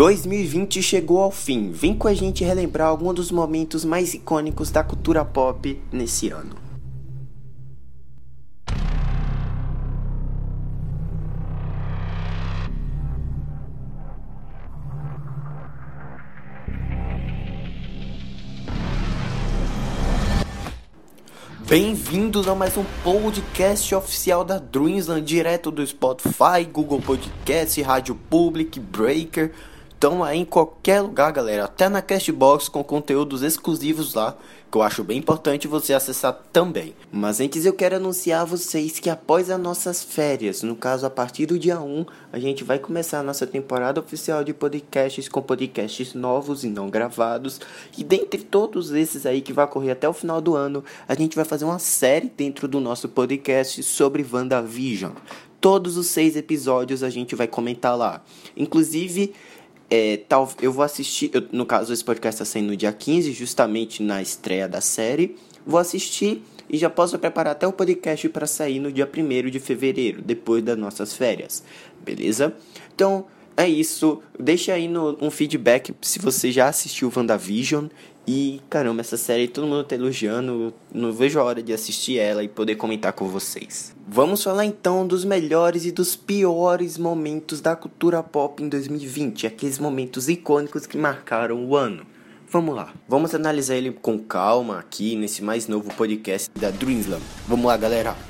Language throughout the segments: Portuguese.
2020 chegou ao fim. Vem com a gente relembrar alguns dos momentos mais icônicos da cultura pop nesse ano. Bem-vindos a mais um podcast oficial da Dreamsland, direto do Spotify, Google Podcast, Rádio Public, Breaker. Estão aí em qualquer lugar, galera, até na Castbox com conteúdos exclusivos lá que eu acho bem importante você acessar também. Mas antes eu quero anunciar a vocês que após as nossas férias, no caso a partir do dia 1, a gente vai começar a nossa temporada oficial de podcasts com podcasts novos e não gravados. E dentre todos esses aí que vai ocorrer até o final do ano, a gente vai fazer uma série dentro do nosso podcast sobre WandaVision. Todos os seis episódios a gente vai comentar lá. Inclusive, é, tal, eu vou assistir, eu, no caso esse podcast está saindo no dia 15, justamente na estreia da série. Vou assistir e já posso preparar até o podcast para sair no dia 1 de fevereiro, depois das nossas férias, beleza? Então é isso, deixa aí no, um feedback se você já assistiu WandaVision e caramba, essa série todo mundo tá elogiando. Não vejo a hora de assistir ela e poder comentar com vocês. Vamos falar então dos melhores e dos piores momentos da cultura pop em 2020, aqueles momentos icônicos que marcaram o ano. Vamos lá, vamos analisar ele com calma aqui nesse mais novo podcast da Dreamslam. Vamos lá, galera.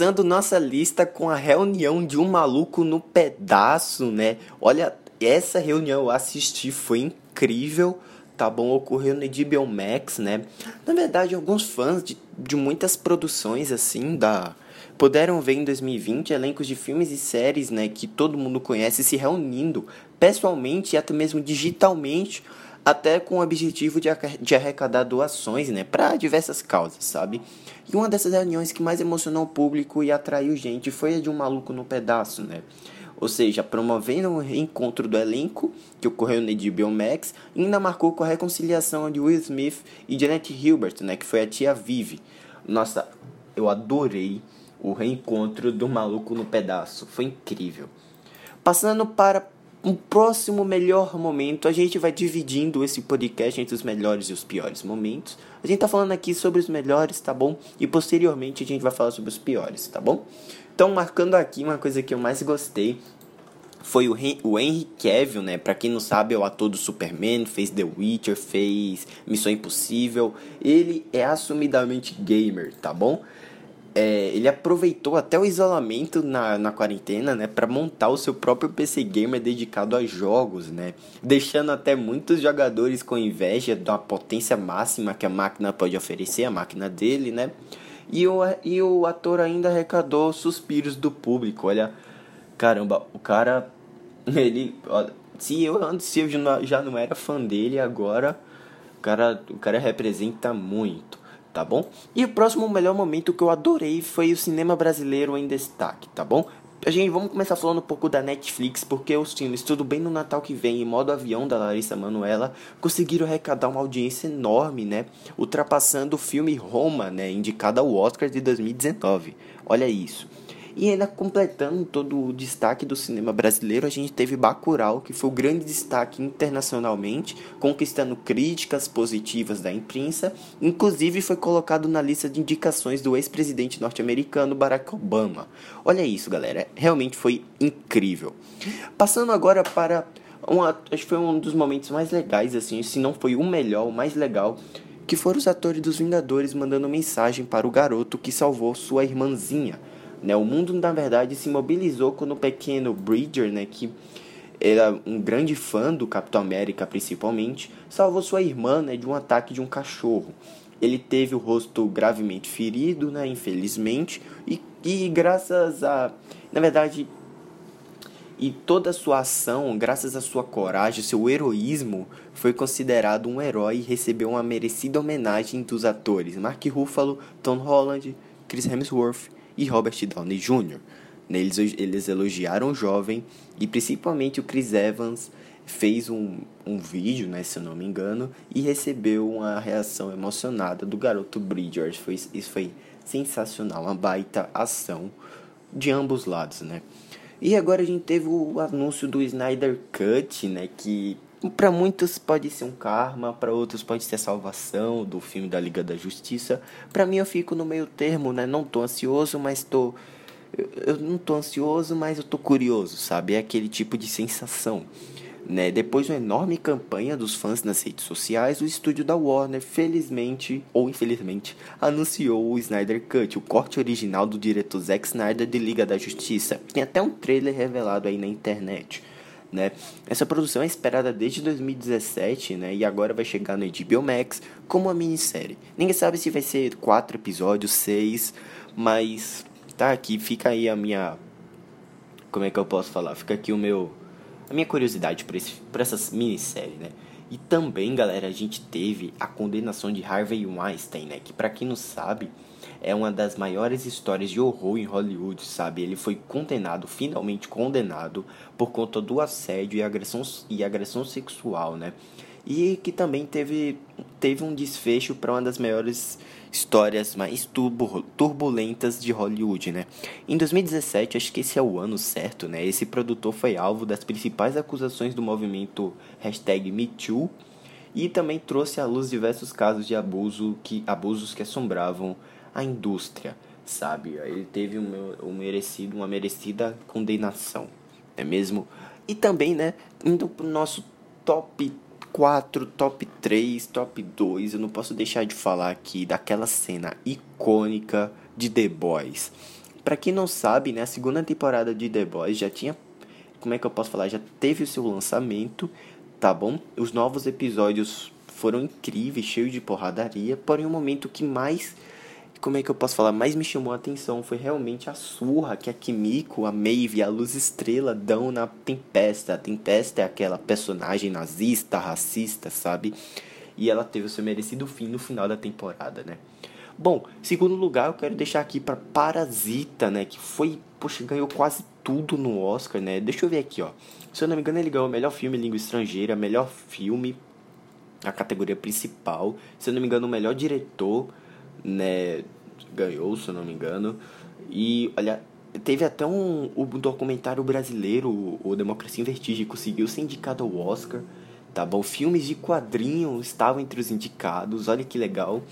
Começando nossa lista com a reunião de um maluco no pedaço, né? Olha, essa reunião eu assisti, foi incrível, tá bom? Ocorreu no HBO Max, né? Na verdade, alguns fãs de, de muitas produções, assim, da... Puderam ver em 2020 elencos de filmes e séries, né, que todo mundo conhece se reunindo pessoalmente e até mesmo digitalmente até com o objetivo de, arrecadar doações, né, para diversas causas, sabe? E uma dessas reuniões que mais emocionou o público e atraiu gente foi a de um maluco no pedaço, né? Ou seja, promovendo o reencontro do elenco, que ocorreu no HBO Max, ainda marcou com a reconciliação de Will Smith e Janet Hilbert, né, que foi a tia Vivi. Nossa, eu adorei o reencontro do maluco no pedaço, foi incrível. Passando para um próximo melhor momento, a gente vai dividindo esse podcast entre os melhores e os piores momentos. A gente tá falando aqui sobre os melhores, tá bom? E posteriormente a gente vai falar sobre os piores, tá bom? Então, marcando aqui uma coisa que eu mais gostei foi o, o Henry Cavill, né? Pra quem não sabe, é o ator do Superman, fez The Witcher, fez Missão Impossível. Ele é assumidamente gamer, tá bom? É, ele aproveitou até o isolamento na, na quarentena, né, para montar o seu próprio PC gamer dedicado a jogos, né, deixando até muitos jogadores com inveja da potência máxima que a máquina pode oferecer, a máquina dele, né, e o, e o ator ainda arrecadou suspiros do público, olha, caramba, o cara, ele, se eu antes eu já não era fã dele, agora o cara, o cara representa muito tá bom? E o próximo melhor momento que eu adorei foi o cinema brasileiro em destaque, tá bom? A gente vamos começar falando um pouco da Netflix, porque os filmes Tudo Bem no Natal que vem e Modo Avião da Larissa Manuela conseguiram arrecadar uma audiência enorme, né? Ultrapassando o filme Roma, né? Indicado ao Oscar de 2019. Olha isso. E ainda completando todo o destaque do cinema brasileiro, a gente teve Bacurau, que foi o grande destaque internacionalmente, conquistando críticas positivas da imprensa, inclusive foi colocado na lista de indicações do ex-presidente norte-americano Barack Obama. Olha isso, galera, realmente foi incrível. Passando agora para uma, acho que foi um dos momentos mais legais assim, se não foi o melhor, o mais legal, que foram os atores dos Vingadores mandando mensagem para o garoto que salvou sua irmãzinha né? O mundo, na verdade, se mobilizou quando o pequeno Bridger, né, que era um grande fã do Capitão América principalmente, salvou sua irmã né, de um ataque de um cachorro. Ele teve o rosto gravemente ferido, né, infelizmente, e, e graças a. Na verdade, e toda a sua ação, graças à sua coragem, seu heroísmo, foi considerado um herói e recebeu uma merecida homenagem dos atores Mark Ruffalo, Tom Holland, Chris Hemsworth e Robert Downey Jr. Eles, eles elogiaram o jovem e principalmente o Chris Evans fez um, um vídeo, né, se eu não me engano, e recebeu uma reação emocionada do garoto Bridgers. Foi, isso foi sensacional, uma baita ação de ambos lados, né? E agora a gente teve o anúncio do Snyder Cut, né, que para muitos pode ser um karma, para outros pode ser a salvação do filme da Liga da Justiça. Para mim eu fico no meio termo, né? Não tô ansioso, mas tô eu, não tô ansioso, mas eu tô curioso, sabe? É aquele tipo de sensação. Né? Depois de uma enorme campanha dos fãs nas redes sociais, o estúdio da Warner, felizmente ou infelizmente, anunciou o Snyder Cut, o corte original do diretor Zack Snyder de Liga da Justiça. Tem até um trailer revelado aí na internet. Né? Essa produção é esperada desde 2017 né? e agora vai chegar no HBO Max como uma minissérie. Ninguém sabe se vai ser quatro episódios, seis, mas tá aqui, fica aí a minha. Como é que eu posso falar? Fica aqui o meu. A minha curiosidade por, esse, por essas minisséries, né? E também, galera, a gente teve a condenação de Harvey Weinstein, né? Que para quem não sabe, é uma das maiores histórias de horror em Hollywood, sabe? Ele foi condenado, finalmente condenado, por conta do assédio e agressão, e agressão sexual, né? E que também teve, teve um desfecho para uma das maiores histórias mais turbulentas de Hollywood, né? Em 2017, acho que esse é o ano certo, né? Esse produtor foi alvo das principais acusações do movimento MeToo e também trouxe à luz diversos casos de abuso que, abusos que assombravam a indústria, sabe? Ele teve um, um merecido, uma merecida condenação, é mesmo? E também, né, indo pro nosso top 4, top 3, top 2, eu não posso deixar de falar aqui daquela cena icônica de The Boys. Para quem não sabe, né, a segunda temporada de The Boys já tinha, como é que eu posso falar, já teve o seu lançamento, tá bom? Os novos episódios foram incríveis, cheios de porradaria, porém o momento que mais como é que eu posso falar, mais me chamou a atenção foi realmente a surra que a Kimiko, a Maeve a Luz Estrela dão na Tempesta. A Tempesta é aquela personagem nazista, racista, sabe? E ela teve o seu merecido fim no final da temporada, né? Bom, segundo lugar, eu quero deixar aqui para Parasita, né? Que foi, poxa, ganhou quase tudo no Oscar, né? Deixa eu ver aqui, ó. Se eu não me engano, ele ganhou o melhor filme em língua estrangeira, melhor filme, a categoria principal. Se eu não me engano, melhor diretor né, ganhou, se eu não me engano. E olha, teve até um, um documentário brasileiro, o Democracia em Vertigem, conseguiu ser indicado ao Oscar. Tá bom? Filmes de quadrinho estavam entre os indicados, olha que legal.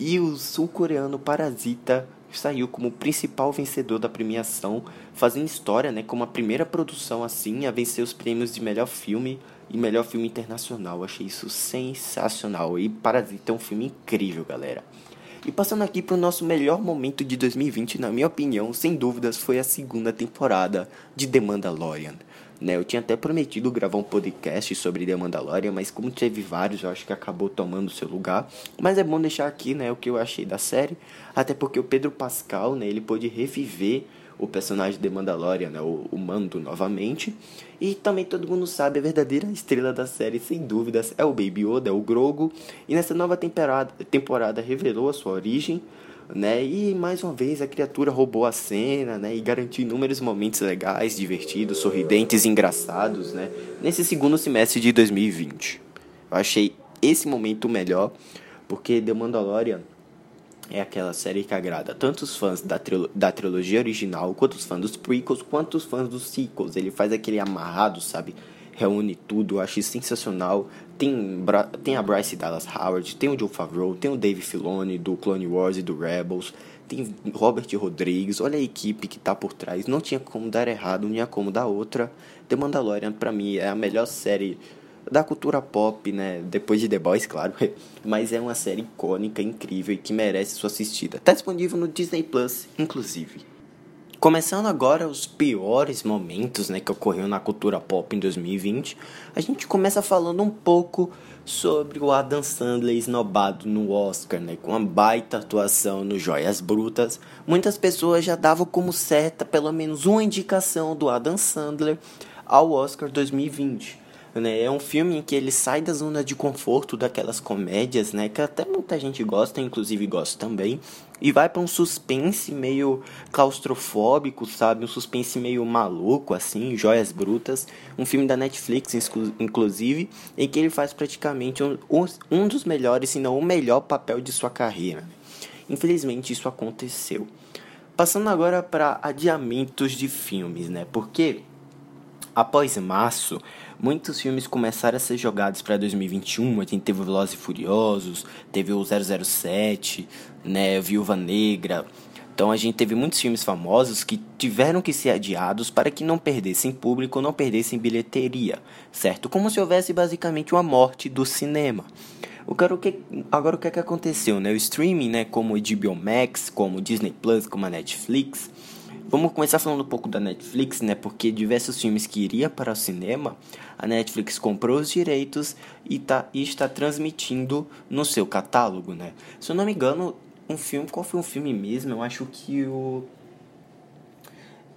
E o sul-coreano Parasita saiu como principal vencedor da premiação, fazendo história, né, como a primeira produção assim a vencer os prêmios de melhor filme e melhor filme internacional. Achei isso sensacional. E Parasita é um filme incrível, galera. E passando aqui para o nosso melhor momento de 2020, na minha opinião, sem dúvidas, foi a segunda temporada de The Mandalorian. Né, eu tinha até prometido gravar um podcast sobre The Mandalorian, mas como teve vários, eu acho que acabou tomando seu lugar. Mas é bom deixar aqui, né, o que eu achei da série, até porque o Pedro Pascal, né, ele pôde reviver o personagem de Mandalorian, né, o, o Mando novamente. E também todo mundo sabe, a verdadeira estrela da série, sem dúvidas, é o Baby Yoda, é o Grogu. E nessa nova temporada, temporada revelou a sua origem, né? E mais uma vez a criatura roubou a cena, né? E garantiu inúmeros momentos legais, divertidos, sorridentes, engraçados, né? Nesse segundo semestre de 2020. Eu achei esse momento melhor, porque The Mandalorian é aquela série que agrada tanto os fãs da, trilo da trilogia original, quanto os fãs dos prequels, quanto os fãs dos sequels. Ele faz aquele amarrado, sabe? Reúne tudo, acho sensacional. Tem, tem a Bryce Dallas Howard, tem o Joe Favreau, tem o Dave Filoni do Clone Wars e do Rebels, tem Robert Rodrigues, olha a equipe que tá por trás. Não tinha como dar errado, não tinha como dar outra. The Mandalorian, pra mim, é a melhor série da cultura pop, né? Depois de The Boys, claro. Mas é uma série icônica, incrível e que merece sua assistida. Tá disponível no Disney Plus, inclusive. Começando agora os piores momentos né, que ocorreu na cultura pop em 2020, a gente começa falando um pouco sobre o Adam Sandler esnobado no Oscar, né, com uma baita atuação no Joias Brutas. Muitas pessoas já davam como certa pelo menos uma indicação do Adam Sandler ao Oscar 2020. Né? É um filme em que ele sai da zona de conforto daquelas comédias, né? Que até muita gente gosta, inclusive gosto também. E vai para um suspense meio claustrofóbico, sabe? Um suspense meio maluco, assim, Joias Brutas. Um filme da Netflix, inclusive, em que ele faz praticamente um, um dos melhores, se não o melhor papel de sua carreira. Infelizmente, isso aconteceu. Passando agora para adiamentos de filmes, né? Porque após março, muitos filmes começaram a ser jogados para 2021. A gente teve o Velozes e Furiosos, teve o 007, né, Viúva Negra. Então a gente teve muitos filmes famosos que tiveram que ser adiados para que não perdessem público, não perdessem bilheteria, certo? Como se houvesse basicamente uma morte do cinema. Cara, o que, agora o que, é que aconteceu, né? O streaming, né, como o HBO Max, como o Disney Plus, como a Netflix, Vamos começar falando um pouco da Netflix, né? Porque diversos filmes que iriam para o cinema, a Netflix comprou os direitos e, tá, e está transmitindo no seu catálogo, né? Se eu não me engano, um filme. Qual foi um filme mesmo? Eu acho que o.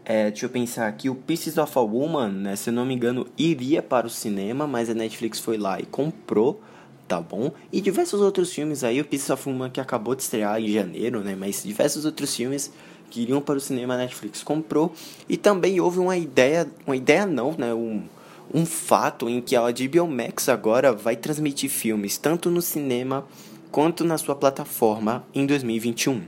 É, deixa eu pensar aqui, o Pieces of a Woman, né? Se eu não me engano, iria para o cinema, mas a Netflix foi lá e comprou tá bom? E diversos outros filmes aí, o Pieces of Woman que acabou de estrear em janeiro, né? Mas diversos outros filmes que iriam para o cinema, a Netflix comprou. E também houve uma ideia, uma ideia não, né? Um, um fato em que a HBO Max agora vai transmitir filmes tanto no cinema quanto na sua plataforma em 2021.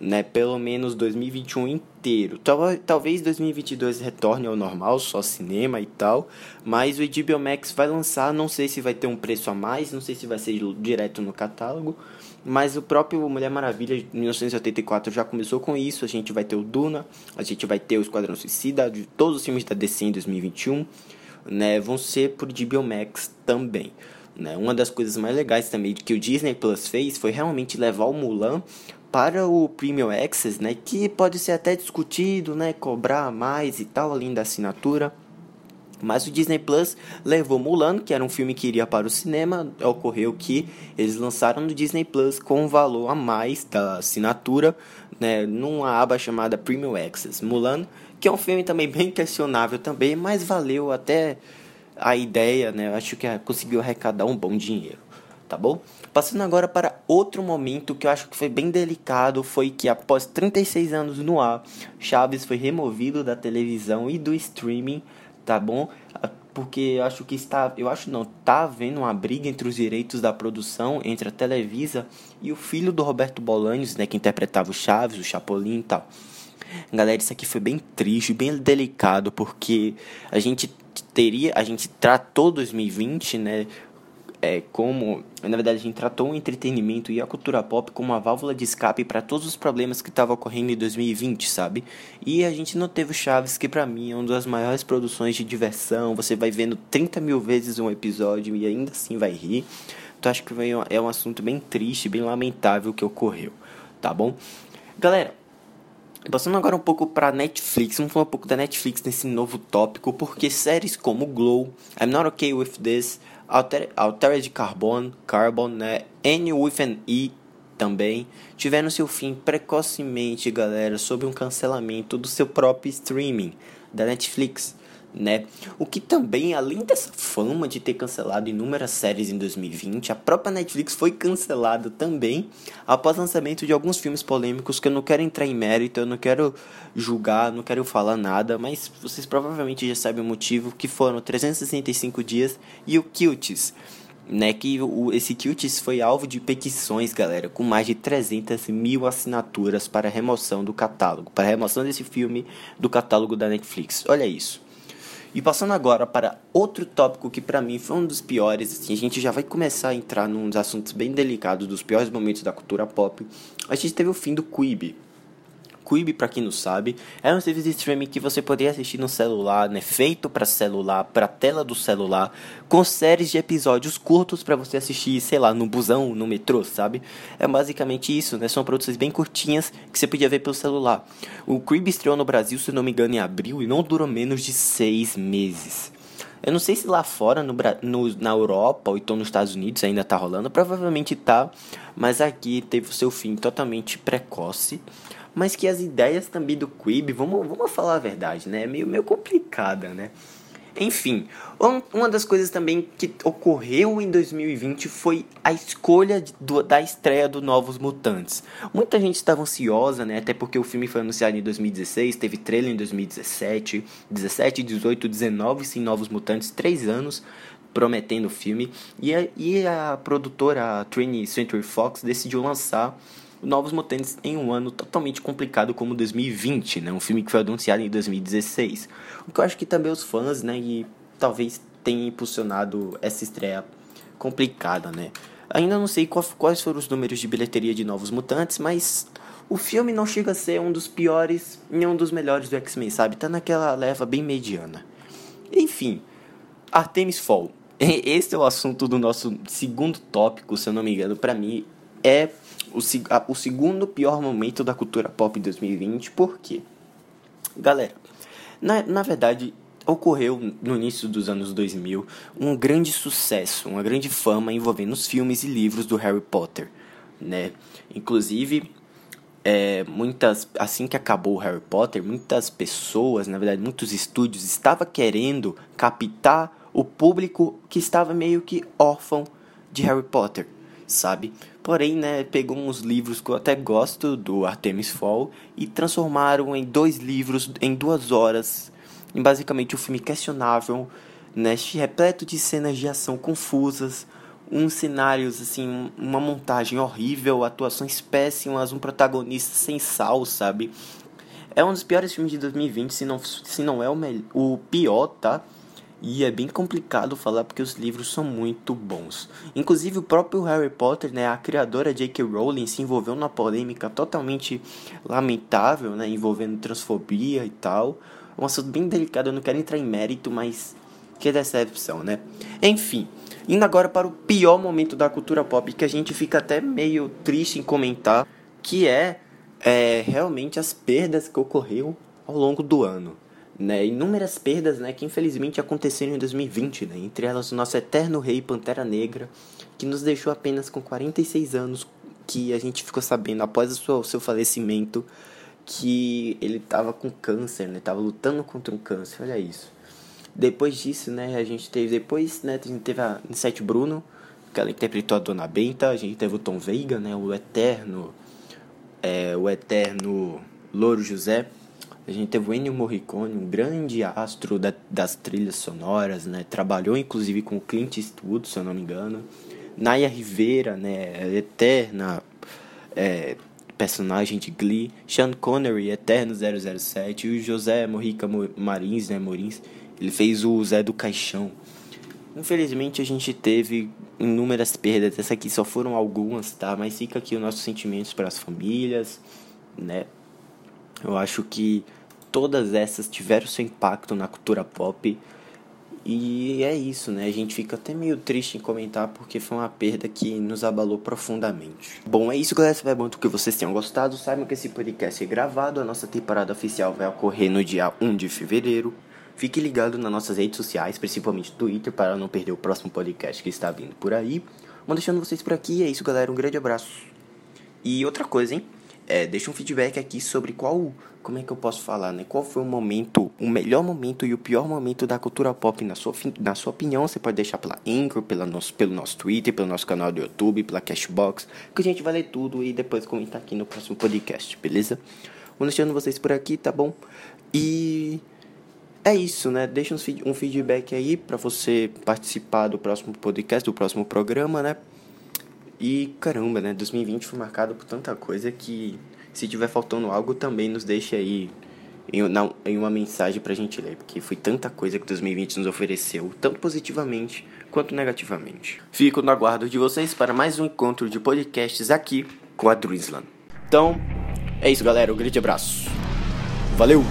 Né, pelo menos 2021 inteiro. Tal, talvez 2022 retorne ao normal, só cinema e tal, mas o HBO Max vai lançar, não sei se vai ter um preço a mais, não sei se vai ser direto no catálogo, mas o próprio Mulher Maravilha de 1984 já começou com isso. A gente vai ter o Duna, a gente vai ter o Esquadrão Suicida, de todos os filmes da DC em 2021, né? Vão ser por HBO Max também. Né? Uma das coisas mais legais também que o Disney Plus fez foi realmente levar o Mulan para o Premium Access, né, que pode ser até discutido, né, cobrar mais e tal além da assinatura. Mas o Disney Plus levou Mulan, que era um filme que iria para o cinema. Ocorreu que eles lançaram no Disney Plus com um valor a mais da assinatura, né, numa aba chamada Premium Access. Mulan, que é um filme também bem questionável também, mas valeu até a ideia, né? Acho que conseguiu arrecadar um bom dinheiro, tá bom? Passando agora para outro momento que eu acho que foi bem delicado, foi que após 36 anos no ar, Chaves foi removido da televisão e do streaming tá bom? Porque eu acho que está, eu acho não, tá havendo uma briga entre os direitos da produção entre a Televisa e o filho do Roberto Bolaños, né, que interpretava o Chaves, o Chapolin e tal. Galera, isso aqui foi bem triste, bem delicado, porque a gente teria, a gente tratou 2020, né, é, como, na verdade, a gente tratou o entretenimento e a cultura pop como uma válvula de escape para todos os problemas que estavam ocorrendo em 2020, sabe? E a gente não teve o Chaves, que para mim é uma das maiores produções de diversão. Você vai vendo 30 mil vezes um episódio e ainda assim vai rir. Então acho que é um assunto bem triste, bem lamentável que ocorreu, tá bom? Galera, Passando agora um pouco para Netflix, vamos falar um pouco da Netflix nesse novo tópico, porque séries como Glow, I'm Not Okay With This, Alter, Altered Carbon, Carbon, né? N with an E também tiveram seu fim precocemente, galera, sob um cancelamento do seu próprio streaming da Netflix né? O que também, além dessa fama de ter cancelado inúmeras séries em 2020, a própria Netflix foi cancelada também após o lançamento de alguns filmes polêmicos que eu não quero entrar em mérito, eu não quero julgar, não quero falar nada, mas vocês provavelmente já sabem o motivo, que foram 365 dias e o Cuties né, que o, esse Cuties foi alvo de petições, galera, com mais de 300 mil assinaturas para remoção do catálogo, para remoção desse filme do catálogo da Netflix. Olha isso. E passando agora para outro tópico que para mim foi um dos piores, assim, a gente já vai começar a entrar num dos assuntos bem delicados, dos piores momentos da cultura pop. A gente teve o fim do Quibi. Quibi, para quem não sabe, é um serviço de streaming que você poderia assistir no celular, né, feito para celular, para tela do celular, com séries de episódios curtos para você assistir, sei lá, no busão, no metrô, sabe? É basicamente isso, né? São produções bem curtinhas que você podia ver pelo celular. O Quibi estreou no Brasil, se não me engano, em abril e não durou menos de seis meses. Eu não sei se lá fora, no, no, na Europa ou então nos Estados Unidos ainda tá rolando. Provavelmente tá, mas aqui teve o seu fim totalmente precoce mas que as ideias também do Quib, vamos, vamos falar a verdade, né? É meio, meio complicada, né? Enfim, uma das coisas também que ocorreu em 2020 foi a escolha do, da estreia do Novos Mutantes. Muita gente estava ansiosa, né? Até porque o filme foi anunciado em 2016, teve trailer em 2017, 17, 18, 19, sim, Novos Mutantes, três anos prometendo o filme. E a, e a produtora, a 20th Century Fox, decidiu lançar Novos Mutantes em um ano totalmente complicado como 2020, né? Um filme que foi anunciado em 2016. O que eu acho que também os fãs, né, e talvez tenha impulsionado essa estreia complicada, né? Ainda não sei quais foram os números de bilheteria de Novos Mutantes, mas o filme não chega a ser um dos piores nem um dos melhores do X-Men, sabe? Tá naquela leva bem mediana. Enfim, Artemis Fall. Esse é o assunto do nosso segundo tópico, se eu não me engano, para mim é o, a, o segundo pior momento da cultura pop em 2020. Por quê? Galera, na, na verdade, ocorreu no início dos anos 2000 um grande sucesso, uma grande fama envolvendo os filmes e livros do Harry Potter, né? Inclusive, é, muitas assim que acabou o Harry Potter, muitas pessoas, na verdade, muitos estúdios estavam querendo captar o público que estava meio que órfão de Harry Potter, sabe? Porém, né, pegou uns livros que eu até gosto do Artemis Fall e transformaram em dois livros em duas horas. Em basicamente um filme questionável, né, repleto de cenas de ação confusas, uns cenários assim, uma montagem horrível, atuações péssimas, um protagonista sem sal, sabe? É um dos piores filmes de 2020, se não, se não é o, o pior, tá? E é bem complicado falar porque os livros são muito bons. Inclusive o próprio Harry Potter, né, a criadora J.K. Rowling se envolveu numa polêmica totalmente lamentável, né, envolvendo transfobia e tal. Um assunto bem delicado, eu não quero entrar em mérito, mas que decepção, né? Enfim, Indo agora para o pior momento da cultura pop, que a gente fica até meio triste em comentar, que é, é realmente as perdas que ocorreram ao longo do ano. Né, inúmeras perdas né, que infelizmente aconteceram em 2020, né, entre elas o nosso eterno rei Pantera Negra, que nos deixou apenas com 46 anos, que a gente ficou sabendo após o seu, o seu falecimento que ele estava com câncer, né, estava lutando contra um câncer, olha isso. Depois disso, né, a gente teve depois, né, a gente teve a Sete Bruno, que ela interpretou a Dona Benta, a gente teve o Tom Veiga, né, o eterno é, o eterno Louro José. A gente teve o Ennio Morricone, um grande astro da, das trilhas sonoras, né? Trabalhou inclusive com o Clint Eastwood, se eu não me engano. Naya Rivera, né? Eterna é, personagem de Glee. Sean Connery, Eterno 007. E o José Morrica Marins, né? Morins. Ele fez o Zé do Caixão. Infelizmente a gente teve inúmeras perdas. Essas aqui só foram algumas, tá? Mas fica aqui os nossos sentimentos para as famílias, né? Eu acho que todas essas tiveram seu impacto na cultura pop. E é isso, né? A gente fica até meio triste em comentar porque foi uma perda que nos abalou profundamente. Bom, é isso, galera. Espero muito que vocês tenham gostado. Saibam que esse podcast é gravado. A nossa temporada oficial vai ocorrer no dia 1 de fevereiro. Fique ligado nas nossas redes sociais, principalmente Twitter, para não perder o próximo podcast que está vindo por aí. Vou deixando vocês por aqui. É isso, galera. Um grande abraço. E outra coisa, hein? É, deixa um feedback aqui sobre qual, como é que eu posso falar, né? Qual foi o momento, o melhor momento e o pior momento da cultura pop na sua, na sua opinião? Você pode deixar pela Anchor, pela nosso, pelo nosso Twitter, pelo nosso canal do YouTube, pela Cashbox, que a gente vai ler tudo e depois comentar aqui no próximo podcast, beleza? Vou deixando vocês por aqui, tá bom? E é isso, né? Deixa um feedback aí para você participar do próximo podcast, do próximo programa, né? E caramba, né? 2020 foi marcado por tanta coisa que se tiver faltando algo também nos deixe aí em, não, em uma mensagem pra gente ler, porque foi tanta coisa que 2020 nos ofereceu, tanto positivamente quanto negativamente. Fico no aguardo de vocês para mais um encontro de podcasts aqui com a Druisland. Então, é isso, galera. Um grande abraço. Valeu!